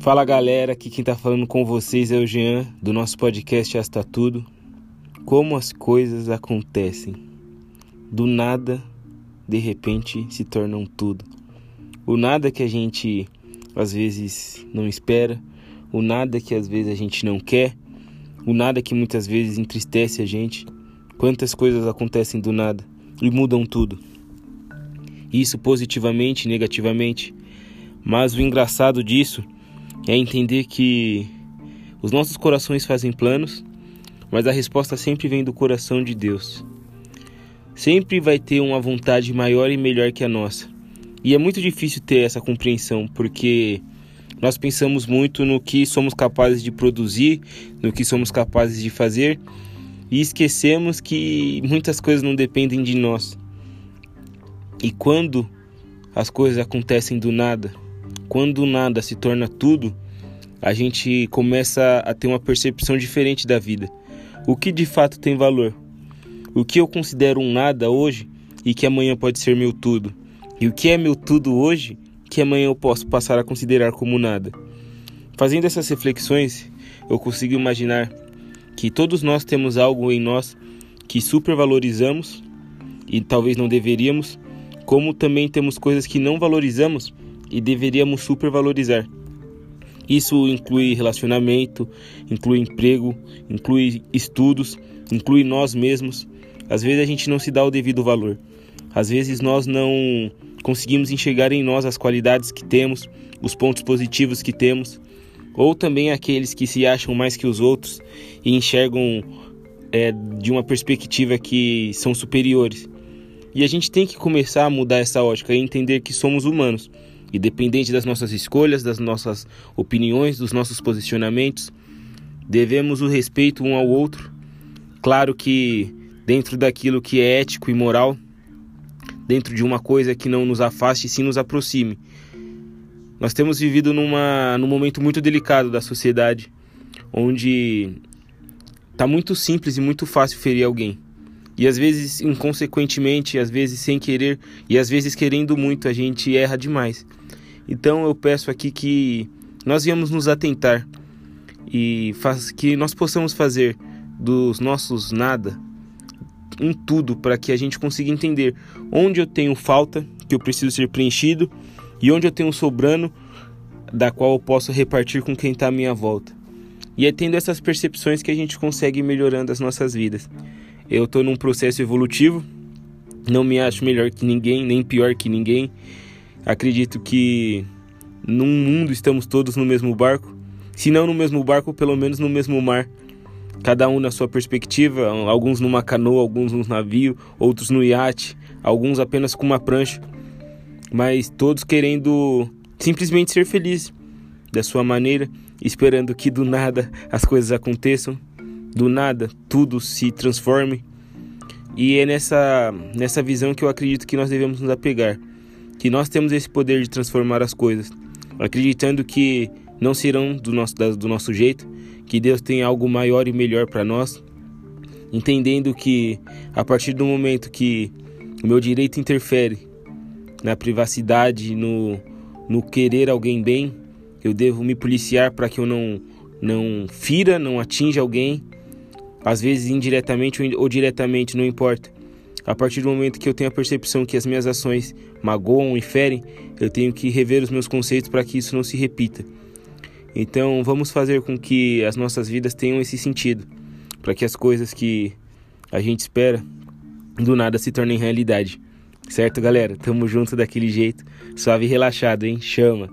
Fala galera, aqui quem tá falando com vocês é o Jean, do nosso podcast Asta Tudo. Como as coisas acontecem. Do nada, de repente, se tornam tudo. O nada que a gente às vezes não espera, o nada que às vezes a gente não quer, o nada que muitas vezes entristece a gente. Quantas coisas acontecem do nada e mudam tudo. Isso positivamente negativamente. Mas o engraçado disso é entender que os nossos corações fazem planos, mas a resposta sempre vem do coração de Deus. Sempre vai ter uma vontade maior e melhor que a nossa. E é muito difícil ter essa compreensão, porque nós pensamos muito no que somos capazes de produzir, no que somos capazes de fazer, e esquecemos que muitas coisas não dependem de nós. E quando as coisas acontecem do nada, quando nada se torna tudo, a gente começa a ter uma percepção diferente da vida. O que de fato tem valor? O que eu considero um nada hoje e que amanhã pode ser meu tudo? E o que é meu tudo hoje que amanhã eu posso passar a considerar como nada? Fazendo essas reflexões, eu consigo imaginar que todos nós temos algo em nós que supervalorizamos e talvez não deveríamos, como também temos coisas que não valorizamos e deveríamos supervalorizar. Isso inclui relacionamento, inclui emprego, inclui estudos, inclui nós mesmos. Às vezes a gente não se dá o devido valor. Às vezes nós não conseguimos enxergar em nós as qualidades que temos, os pontos positivos que temos, ou também aqueles que se acham mais que os outros e enxergam é, de uma perspectiva que são superiores. E a gente tem que começar a mudar essa ótica e entender que somos humanos Independente das nossas escolhas, das nossas opiniões, dos nossos posicionamentos, devemos o respeito um ao outro. Claro que dentro daquilo que é ético e moral, dentro de uma coisa que não nos afaste e sim nos aproxime. Nós temos vivido numa, num momento muito delicado da sociedade, onde está muito simples e muito fácil ferir alguém. E às vezes, inconsequentemente, às vezes sem querer e às vezes querendo muito, a gente erra demais. Então eu peço aqui que nós viemos nos atentar e faz, que nós possamos fazer dos nossos nada um tudo para que a gente consiga entender onde eu tenho falta, que eu preciso ser preenchido, e onde eu tenho sobrando, da qual eu posso repartir com quem está à minha volta. E é tendo essas percepções que a gente consegue ir melhorando as nossas vidas. Eu estou num processo evolutivo, não me acho melhor que ninguém, nem pior que ninguém. Acredito que num mundo estamos todos no mesmo barco, se não no mesmo barco, pelo menos no mesmo mar. Cada um na sua perspectiva, alguns numa canoa, alguns num navio, outros no iate, alguns apenas com uma prancha, mas todos querendo simplesmente ser felizes da sua maneira, esperando que do nada as coisas aconteçam do nada tudo se transforme. E é nessa, nessa visão que eu acredito que nós devemos nos apegar. Que nós temos esse poder de transformar as coisas, acreditando que não serão do nosso, do nosso jeito, que Deus tem algo maior e melhor para nós, entendendo que a partir do momento que o meu direito interfere na privacidade, no, no querer alguém bem, eu devo me policiar para que eu não, não fira, não atinja alguém às vezes indiretamente ou diretamente, não importa. A partir do momento que eu tenho a percepção que as minhas ações magoam e ferem, eu tenho que rever os meus conceitos para que isso não se repita. Então, vamos fazer com que as nossas vidas tenham esse sentido, para que as coisas que a gente espera do nada se tornem realidade. Certo, galera? Tamo junto daquele jeito, suave e relaxado, hein? Chama!